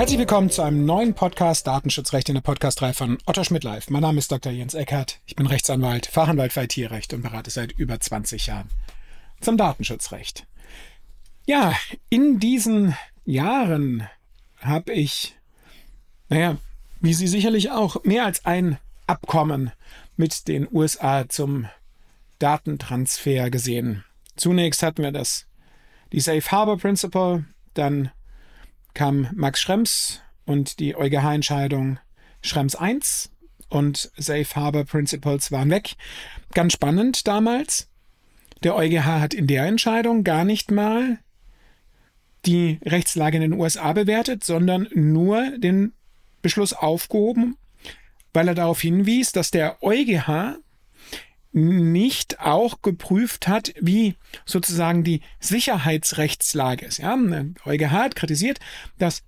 Herzlich willkommen zu einem neuen Podcast Datenschutzrecht in der Podcast-Reihe von Otto Schmidt Live. Mein Name ist Dr. Jens Eckert. Ich bin Rechtsanwalt, Fachanwalt für IT-Recht und berate seit über 20 Jahren zum Datenschutzrecht. Ja, in diesen Jahren habe ich, naja, wie Sie sicherlich auch, mehr als ein Abkommen mit den USA zum Datentransfer gesehen. Zunächst hatten wir das, die Safe Harbor Principle, dann kam Max Schrems und die EuGH-Entscheidung Schrems 1 und Safe Harbor Principles waren weg. Ganz spannend damals. Der EuGH hat in der Entscheidung gar nicht mal die Rechtslage in den USA bewertet, sondern nur den Beschluss aufgehoben, weil er darauf hinwies, dass der EuGH nicht auch geprüft hat, wie sozusagen die Sicherheitsrechtslage ist. Ja, EuGH hat kritisiert, dass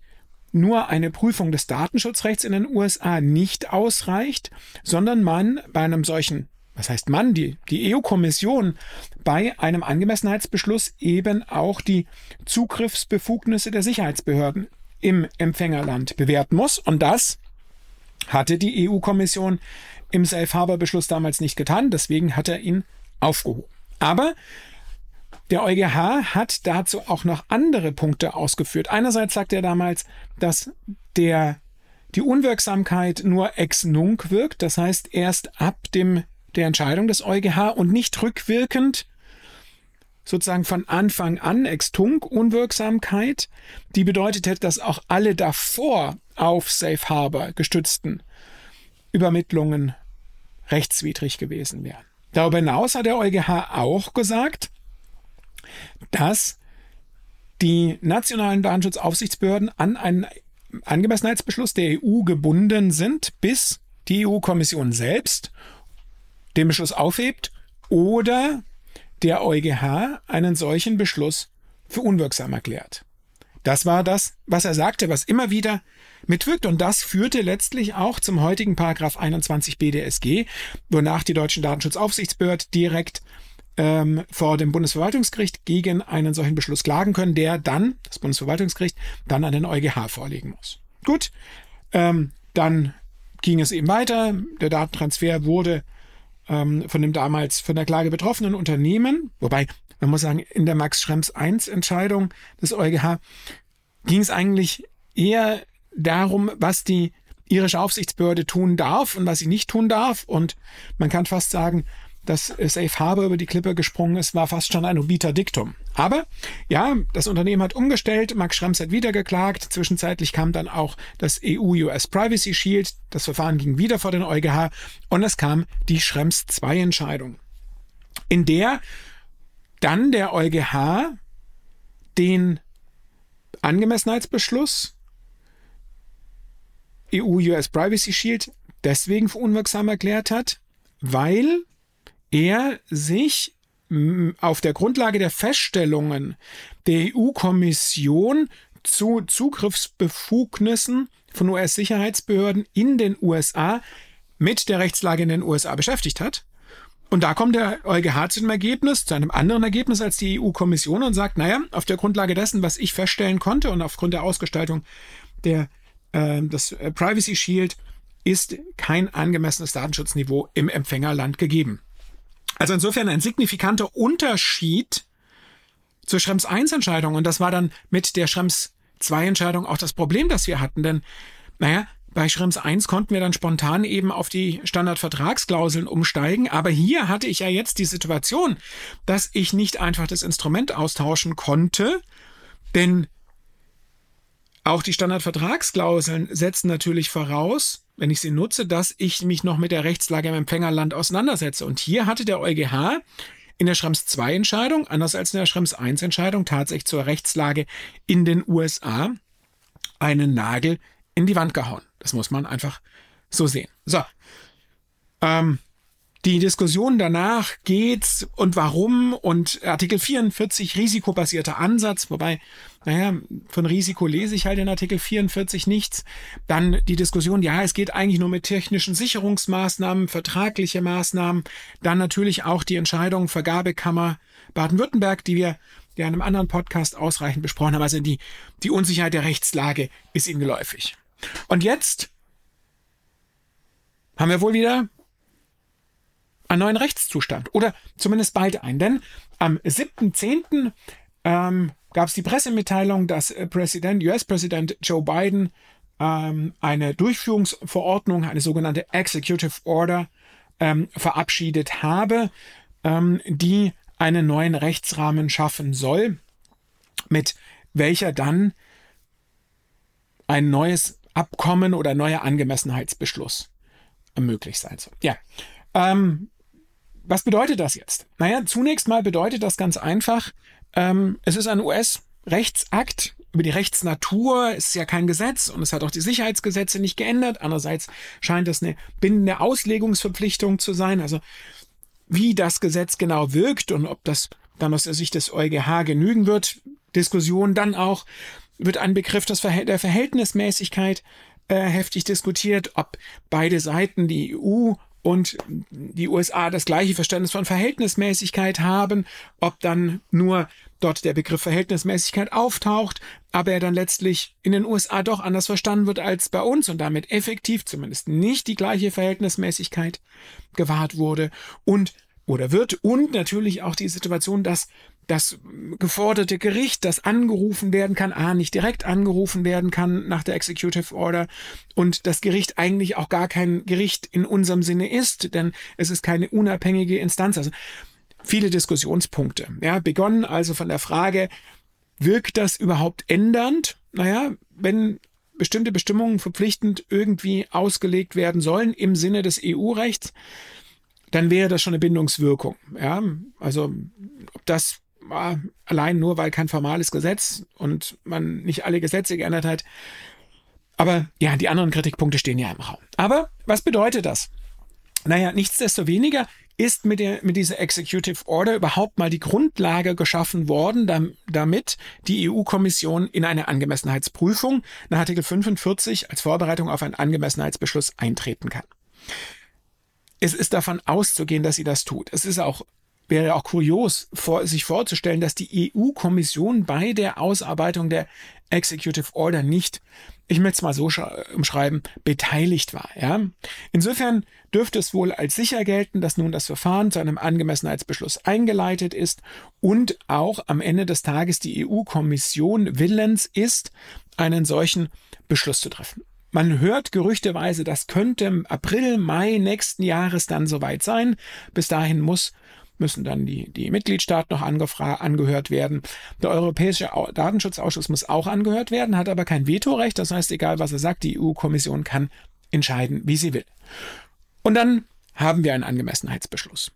nur eine Prüfung des Datenschutzrechts in den USA nicht ausreicht, sondern man bei einem solchen, was heißt man, die, die EU-Kommission bei einem Angemessenheitsbeschluss eben auch die Zugriffsbefugnisse der Sicherheitsbehörden im Empfängerland bewerten muss. Und das hatte die EU-Kommission im Safe Harbor Beschluss damals nicht getan, deswegen hat er ihn aufgehoben. Aber der EuGH hat dazu auch noch andere Punkte ausgeführt. Einerseits sagt er damals, dass der, die Unwirksamkeit nur ex nunc wirkt, das heißt erst ab dem, der Entscheidung des EuGH und nicht rückwirkend sozusagen von Anfang an ex tunc Unwirksamkeit, die bedeutet hätte, dass auch alle davor auf Safe Harbor gestützten Übermittlungen rechtswidrig gewesen wären. Darüber hinaus hat der EuGH auch gesagt, dass die nationalen Datenschutzaufsichtsbehörden an einen Angemessenheitsbeschluss der EU gebunden sind, bis die EU-Kommission selbst den Beschluss aufhebt oder der EuGH einen solchen Beschluss für unwirksam erklärt. Das war das, was er sagte, was immer wieder mitwirkt. Und das führte letztlich auch zum heutigen Paragraph 21 BDSG, wonach die deutschen Datenschutzaufsichtsbehörden direkt ähm, vor dem Bundesverwaltungsgericht gegen einen solchen Beschluss klagen können, der dann, das Bundesverwaltungsgericht, dann an den EuGH vorlegen muss. Gut, ähm, dann ging es eben weiter. Der Datentransfer wurde ähm, von dem damals von der Klage betroffenen Unternehmen, wobei man muss sagen, in der Max Schrems 1 Entscheidung des EuGH ging es eigentlich eher darum, was die irische Aufsichtsbehörde tun darf und was sie nicht tun darf. Und man kann fast sagen, dass Safe Harbor über die Klippe gesprungen ist, war fast schon ein obiter Diktum. Aber ja, das Unternehmen hat umgestellt, Max Schrems hat wieder geklagt, zwischenzeitlich kam dann auch das EU-US Privacy Shield, das Verfahren ging wieder vor den EuGH und es kam die Schrems 2 Entscheidung, in der dann der EuGH den Angemessenheitsbeschluss EU-US Privacy Shield deswegen für unwirksam erklärt hat, weil er sich auf der Grundlage der Feststellungen der EU-Kommission zu Zugriffsbefugnissen von US-Sicherheitsbehörden in den USA mit der Rechtslage in den USA beschäftigt hat. Und da kommt der EuGH zu einem Ergebnis, zu einem anderen Ergebnis als die EU-Kommission und sagt, naja, auf der Grundlage dessen, was ich feststellen konnte und aufgrund der Ausgestaltung der äh, das äh, Privacy Shield ist kein angemessenes Datenschutzniveau im Empfängerland gegeben. Also insofern ein signifikanter Unterschied zur Schrems 1 Entscheidung und das war dann mit der Schrems 2 Entscheidung auch das Problem, das wir hatten, denn naja, bei Schrems 1 konnten wir dann spontan eben auf die Standardvertragsklauseln umsteigen, aber hier hatte ich ja jetzt die Situation, dass ich nicht einfach das Instrument austauschen konnte, denn auch die Standardvertragsklauseln setzen natürlich voraus, wenn ich sie nutze, dass ich mich noch mit der Rechtslage im Empfängerland auseinandersetze. Und hier hatte der EuGH in der Schrems 2 Entscheidung, anders als in der Schrems 1 Entscheidung, tatsächlich zur Rechtslage in den USA einen Nagel in die Wand gehauen. Das muss man einfach so sehen. So. Ähm, Die Diskussion danach geht's und warum und Artikel 44 risikobasierter Ansatz, wobei, naja, von Risiko lese ich halt in Artikel 44 nichts. Dann die Diskussion, ja, es geht eigentlich nur mit technischen Sicherungsmaßnahmen, vertragliche Maßnahmen. Dann natürlich auch die Entscheidung Vergabekammer Baden-Württemberg, die wir ja in einem anderen Podcast ausreichend besprochen haben. Also die, die Unsicherheit der Rechtslage ist Ihnen geläufig. Und jetzt haben wir wohl wieder einen neuen Rechtszustand oder zumindest bald einen. Denn am 7.10. Ähm, gab es die Pressemitteilung, dass äh, Präsident, US-Präsident Joe Biden ähm, eine Durchführungsverordnung, eine sogenannte Executive Order, ähm, verabschiedet habe, ähm, die einen neuen Rechtsrahmen schaffen soll, mit welcher dann ein neues Abkommen oder neuer Angemessenheitsbeschluss möglich sein soll. Ja, ähm, was bedeutet das jetzt? Naja, zunächst mal bedeutet das ganz einfach, ähm, es ist ein US-Rechtsakt über die Rechtsnatur. Es ist ja kein Gesetz und es hat auch die Sicherheitsgesetze nicht geändert. Andererseits scheint es eine bindende Auslegungsverpflichtung zu sein. Also wie das Gesetz genau wirkt und ob das dann aus der Sicht des EuGH genügen wird. Diskussion dann auch wird ein Begriff des Verhält der Verhältnismäßigkeit äh, heftig diskutiert, ob beide Seiten, die EU und die USA das gleiche Verständnis von Verhältnismäßigkeit haben, ob dann nur dort der Begriff Verhältnismäßigkeit auftaucht, aber er dann letztlich in den USA doch anders verstanden wird als bei uns und damit effektiv zumindest nicht die gleiche Verhältnismäßigkeit gewahrt wurde. Und oder wird und natürlich auch die Situation, dass das geforderte Gericht, das angerufen werden kann, a, nicht direkt angerufen werden kann nach der Executive Order und das Gericht eigentlich auch gar kein Gericht in unserem Sinne ist, denn es ist keine unabhängige Instanz. Also viele Diskussionspunkte. Ja, begonnen also von der Frage, wirkt das überhaupt ändernd? Naja, wenn bestimmte Bestimmungen verpflichtend irgendwie ausgelegt werden sollen im Sinne des EU-Rechts, dann wäre das schon eine Bindungswirkung. Ja, also ob das allein nur, weil kein formales Gesetz und man nicht alle Gesetze geändert hat. Aber ja, die anderen Kritikpunkte stehen ja im Raum. Aber was bedeutet das? Naja, nichtsdestoweniger ist mit, der, mit dieser Executive Order überhaupt mal die Grundlage geschaffen worden, damit die EU-Kommission in eine Angemessenheitsprüfung nach Artikel 45 als Vorbereitung auf einen Angemessenheitsbeschluss eintreten kann. Es ist davon auszugehen, dass sie das tut. Es ist auch wäre auch kurios, vor, sich vorzustellen, dass die EU-Kommission bei der Ausarbeitung der Executive Order nicht, ich möchte es mal so umschreiben, beteiligt war. Ja? Insofern dürfte es wohl als sicher gelten, dass nun das Verfahren zu einem Angemessenheitsbeschluss eingeleitet ist und auch am Ende des Tages die EU-Kommission willens ist, einen solchen Beschluss zu treffen. Man hört gerüchteweise, das könnte im April, Mai nächsten Jahres dann soweit sein. Bis dahin muss müssen dann die, die Mitgliedstaaten noch angehört werden. Der Europäische Datenschutzausschuss muss auch angehört werden, hat aber kein Vetorecht. Das heißt, egal was er sagt, die EU-Kommission kann entscheiden, wie sie will. Und dann haben wir einen Angemessenheitsbeschluss.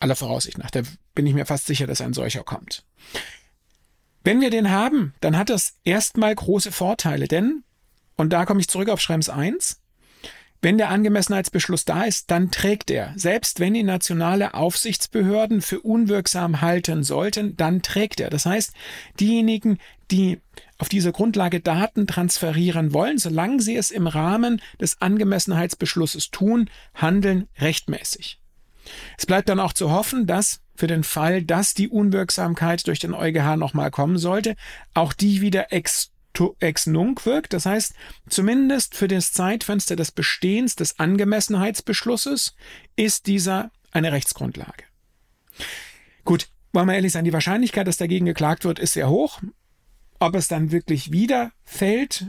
Aller Voraussicht nach. Da bin ich mir fast sicher, dass ein solcher kommt. Wenn wir den haben, dann hat das erstmal große Vorteile, denn, und da komme ich zurück auf Schrems 1, wenn der Angemessenheitsbeschluss da ist, dann trägt er. Selbst wenn ihn nationale Aufsichtsbehörden für unwirksam halten sollten, dann trägt er. Das heißt, diejenigen, die auf dieser Grundlage Daten transferieren wollen, solange sie es im Rahmen des Angemessenheitsbeschlusses tun, handeln rechtmäßig. Es bleibt dann auch zu hoffen, dass für den Fall, dass die Unwirksamkeit durch den EuGH nochmal kommen sollte, auch die wieder ex ex nunc wirkt. Das heißt, zumindest für das Zeitfenster des Bestehens des Angemessenheitsbeschlusses ist dieser eine Rechtsgrundlage. Gut, wollen wir ehrlich sein, die Wahrscheinlichkeit, dass dagegen geklagt wird, ist sehr hoch. Ob es dann wirklich wieder fällt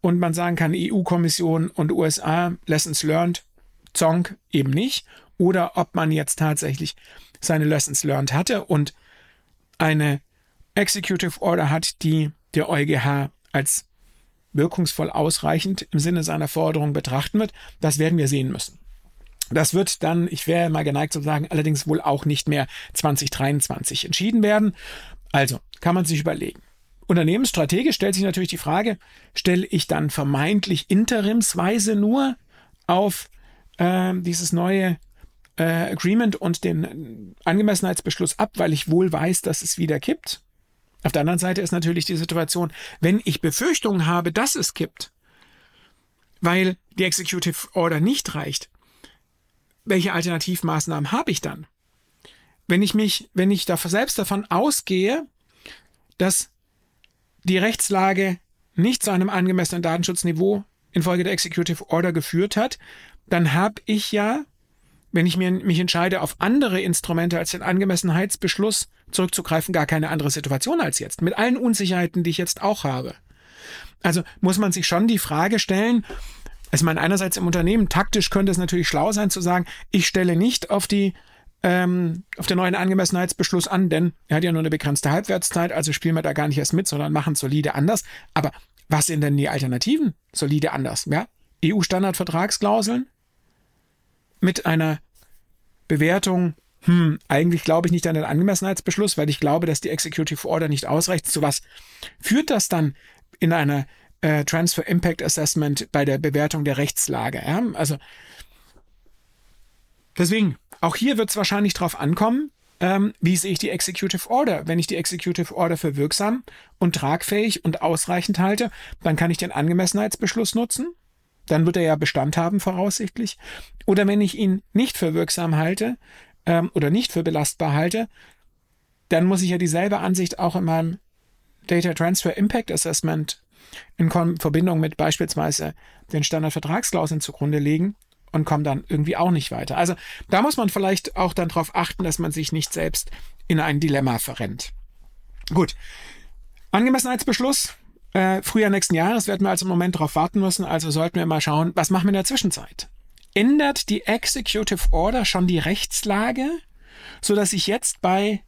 und man sagen kann, EU-Kommission und USA, Lessons learned, Zonk eben nicht. Oder ob man jetzt tatsächlich seine Lessons learned hatte und eine Executive Order hat, die der EuGH als wirkungsvoll ausreichend im Sinne seiner Forderung betrachten wird, das werden wir sehen müssen. Das wird dann, ich wäre mal geneigt zu sagen, allerdings wohl auch nicht mehr 2023 entschieden werden. Also kann man sich überlegen. Unternehmensstrategisch stellt sich natürlich die Frage, stelle ich dann vermeintlich interimsweise nur auf äh, dieses neue äh, Agreement und den Angemessenheitsbeschluss ab, weil ich wohl weiß, dass es wieder kippt. Auf der anderen Seite ist natürlich die Situation, wenn ich Befürchtungen habe, dass es kippt, weil die Executive Order nicht reicht, welche Alternativmaßnahmen habe ich dann? Wenn ich mich, wenn ich da selbst davon ausgehe, dass die Rechtslage nicht zu einem angemessenen Datenschutzniveau infolge der Executive Order geführt hat, dann habe ich ja, wenn ich mir, mich entscheide, auf andere Instrumente als den Angemessenheitsbeschluss zurückzugreifen, gar keine andere Situation als jetzt, mit allen Unsicherheiten, die ich jetzt auch habe. Also muss man sich schon die Frage stellen, also man einerseits im Unternehmen taktisch könnte es natürlich schlau sein zu sagen, ich stelle nicht auf die ähm, auf den neuen Angemessenheitsbeschluss an, denn er hat ja nur eine begrenzte Halbwertszeit, also spielen wir da gar nicht erst mit, sondern machen solide anders. Aber was sind denn die Alternativen? Solide anders, ja? EU-Standard-Vertragsklauseln mit einer Bewertung, hm, eigentlich glaube ich nicht an den Angemessenheitsbeschluss, weil ich glaube, dass die Executive Order nicht ausreicht. Zu was führt das dann in einer äh, Transfer Impact Assessment bei der Bewertung der Rechtslage? Ja? Also deswegen, auch hier wird es wahrscheinlich darauf ankommen, ähm, wie sehe ich die Executive Order. Wenn ich die Executive Order für wirksam und tragfähig und ausreichend halte, dann kann ich den Angemessenheitsbeschluss nutzen. Dann wird er ja Bestand haben, voraussichtlich. Oder wenn ich ihn nicht für wirksam halte ähm, oder nicht für belastbar halte, dann muss ich ja dieselbe Ansicht auch in meinem Data Transfer Impact Assessment in Verbindung mit beispielsweise den Standardvertragsklauseln zugrunde legen und kommen dann irgendwie auch nicht weiter. Also da muss man vielleicht auch dann darauf achten, dass man sich nicht selbst in ein Dilemma verrennt. Gut. Angemessenheitsbeschluss. Äh, Frühjahr nächsten Jahres werden wir also im Moment darauf warten müssen. Also sollten wir mal schauen, was machen wir in der Zwischenzeit. Ändert die Executive Order schon die Rechtslage, so dass ich jetzt bei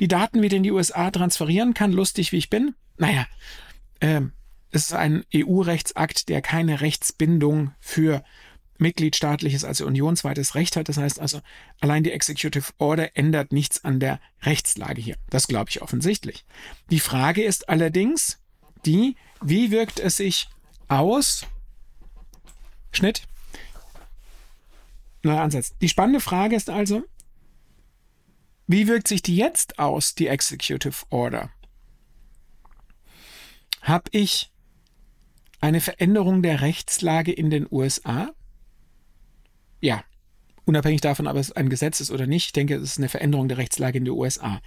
die Daten wieder in die USA transferieren kann, lustig wie ich bin? Naja, äh, es ist ein EU-Rechtsakt, der keine Rechtsbindung für mitgliedstaatliches, also unionsweites Recht hat. Das heißt also, allein die Executive Order ändert nichts an der Rechtslage hier. Das glaube ich offensichtlich. Die Frage ist allerdings die, wie wirkt es sich aus? Schnitt. Neuer Ansatz. Die spannende Frage ist also, wie wirkt sich die jetzt aus, die Executive Order? Habe ich eine Veränderung der Rechtslage in den USA? ja, unabhängig davon, ob es ein Gesetz ist oder nicht, ich denke, es ist eine Veränderung der Rechtslage in den USA.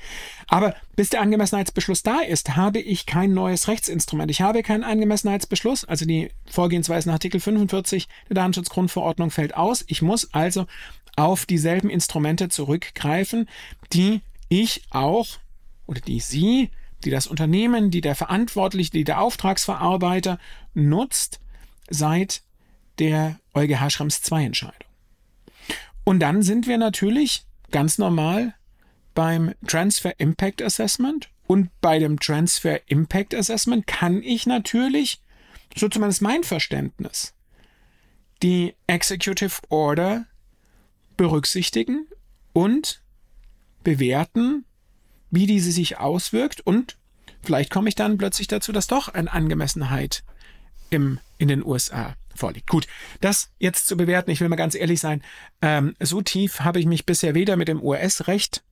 Aber bis der Angemessenheitsbeschluss da ist, habe ich kein neues Rechtsinstrument. Ich habe keinen Angemessenheitsbeschluss, also die Vorgehensweise nach Artikel 45 der Datenschutzgrundverordnung fällt aus. Ich muss also auf dieselben Instrumente zurückgreifen, die ich auch oder die Sie, die das Unternehmen, die der Verantwortliche, die der Auftragsverarbeiter nutzt seit der EuGH Schrems 2 Entscheidung. Und dann sind wir natürlich ganz normal beim Transfer Impact Assessment. Und bei dem Transfer Impact Assessment kann ich natürlich, so zumindest mein Verständnis, die Executive Order berücksichtigen und bewerten, wie diese sich auswirkt und vielleicht komme ich dann plötzlich dazu, dass doch eine Angemessenheit im, in den USA vorliegt. Gut, das jetzt zu bewerten, ich will mal ganz ehrlich sein, ähm, so tief habe ich mich bisher weder mit dem US-Recht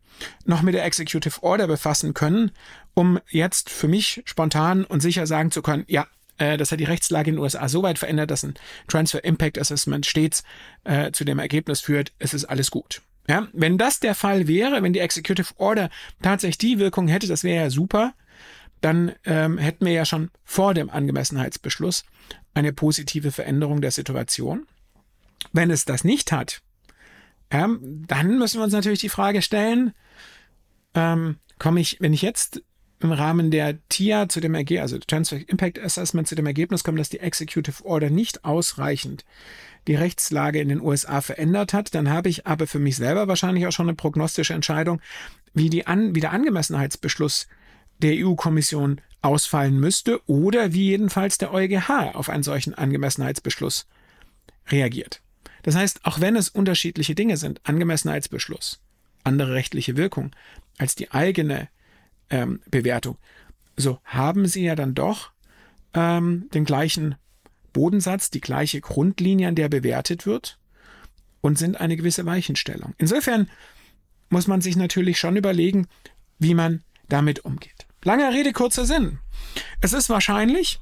noch mit der Executive Order befassen können, um jetzt für mich spontan und sicher sagen zu können, ja, äh, das hat die Rechtslage in den USA so weit verändert, dass ein Transfer Impact Assessment stets äh, zu dem Ergebnis führt, es ist alles gut. Ja, wenn das der Fall wäre, wenn die Executive Order tatsächlich die Wirkung hätte, das wäre ja super, dann ähm, hätten wir ja schon vor dem Angemessenheitsbeschluss eine positive Veränderung der Situation. Wenn es das nicht hat, ähm, dann müssen wir uns natürlich die Frage stellen, ähm, komme ich, wenn ich jetzt im Rahmen der TIA zu dem Ergebnis, also Transfer Impact Assessment zu dem Ergebnis komme, dass die Executive Order nicht ausreichend die Rechtslage in den USA verändert hat, dann habe ich aber für mich selber wahrscheinlich auch schon eine prognostische Entscheidung, wie, die An wie der Angemessenheitsbeschluss der EU-Kommission ausfallen müsste oder wie jedenfalls der EuGH auf einen solchen Angemessenheitsbeschluss reagiert. Das heißt, auch wenn es unterschiedliche Dinge sind, Angemessenheitsbeschluss, andere rechtliche Wirkung als die eigene ähm, Bewertung, so haben sie ja dann doch ähm, den gleichen Bodensatz, die gleiche Grundlinie, an der bewertet wird. und sind eine gewisse Weichenstellung. Insofern muss man sich natürlich schon überlegen, wie man damit umgeht. Langer Rede, kurzer Sinn. Es ist wahrscheinlich,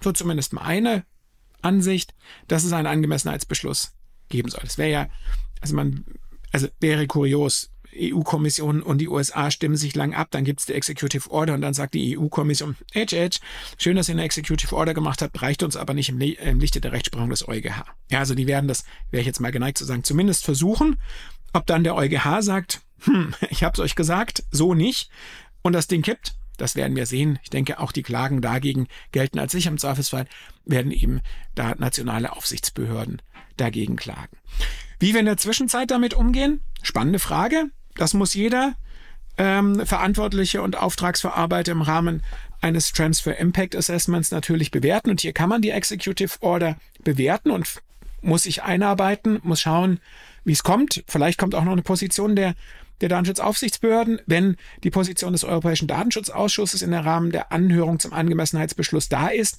so zumindest meine Ansicht, dass es einen Angemessenheitsbeschluss geben soll. Es wäre ja, also man, also wäre kurios, EU-Kommission und die USA stimmen sich lang ab, dann gibt es die Executive Order und dann sagt die EU-Kommission, Edge, Edge, schön, dass ihr eine Executive Order gemacht habt, reicht uns aber nicht im, im Lichte der Rechtsprechung des EuGH. Ja, also die werden das, wäre ich jetzt mal geneigt zu sagen, zumindest versuchen. Ob dann der EuGH sagt, hm, ich hab's euch gesagt, so nicht, und das Ding kippt, das werden wir sehen. Ich denke, auch die Klagen dagegen gelten als sicher. Im Zweifelsfall werden eben da nationale Aufsichtsbehörden dagegen klagen. Wie wir in der Zwischenzeit damit umgehen? Spannende Frage. Das muss jeder ähm, Verantwortliche und Auftragsverarbeiter im Rahmen eines Transfer Impact Assessments natürlich bewerten. Und hier kann man die Executive Order bewerten und muss sich einarbeiten, muss schauen, wie es kommt. Vielleicht kommt auch noch eine Position der, der Datenschutzaufsichtsbehörden. Wenn die Position des Europäischen Datenschutzausschusses in der Rahmen der Anhörung zum Angemessenheitsbeschluss da ist,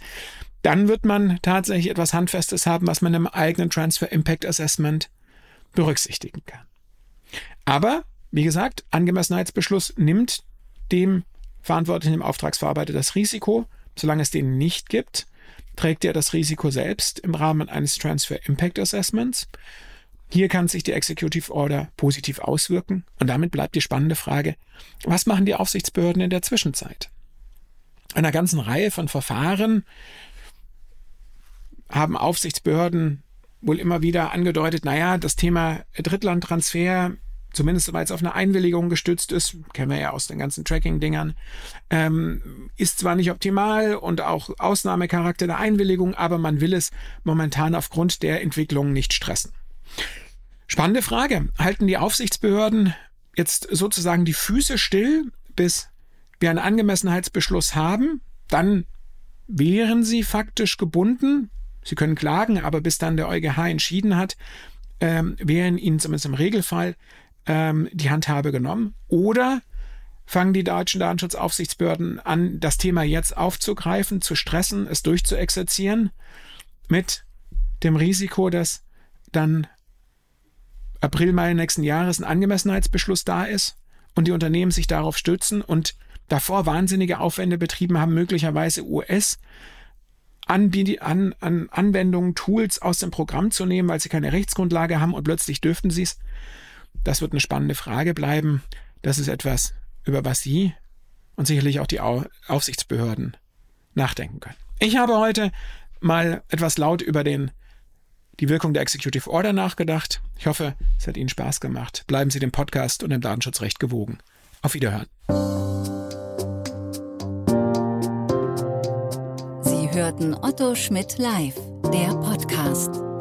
dann wird man tatsächlich etwas Handfestes haben, was man im eigenen Transfer Impact Assessment berücksichtigen kann. Aber wie gesagt, Angemessenheitsbeschluss nimmt dem Verantwortlichen im Auftragsverarbeiter das Risiko. Solange es den nicht gibt, trägt er das Risiko selbst im Rahmen eines Transfer Impact Assessments. Hier kann sich die Executive Order positiv auswirken und damit bleibt die spannende Frage, was machen die Aufsichtsbehörden in der Zwischenzeit? Einer ganzen Reihe von Verfahren haben Aufsichtsbehörden wohl immer wieder angedeutet, naja, das Thema Drittlandtransfer zumindest soweit es auf eine Einwilligung gestützt ist, kennen wir ja aus den ganzen Tracking-Dingern, ähm, ist zwar nicht optimal und auch Ausnahmecharakter der Einwilligung, aber man will es momentan aufgrund der Entwicklung nicht stressen. Spannende Frage. Halten die Aufsichtsbehörden jetzt sozusagen die Füße still, bis wir einen Angemessenheitsbeschluss haben? Dann wären sie faktisch gebunden. Sie können klagen, aber bis dann der EuGH entschieden hat, ähm, wären ihnen zumindest im Regelfall ähm, die Handhabe genommen. Oder fangen die deutschen Datenschutzaufsichtsbehörden an, das Thema jetzt aufzugreifen, zu stressen, es durchzuexerzieren, mit dem Risiko, dass dann April, Mai nächsten Jahres ein Angemessenheitsbeschluss da ist und die Unternehmen sich darauf stützen und davor wahnsinnige Aufwände betrieben haben, möglicherweise US an, an, an Anwendungen, Tools aus dem Programm zu nehmen, weil sie keine Rechtsgrundlage haben und plötzlich dürften sie es. Das wird eine spannende Frage bleiben. Das ist etwas, über was Sie und sicherlich auch die Aufsichtsbehörden nachdenken können. Ich habe heute mal etwas laut über den, die Wirkung der Executive Order nachgedacht. Ich hoffe, es hat Ihnen Spaß gemacht. Bleiben Sie dem Podcast und dem Datenschutzrecht gewogen. Auf Wiederhören. Sie hörten Otto Schmidt live, der Podcast.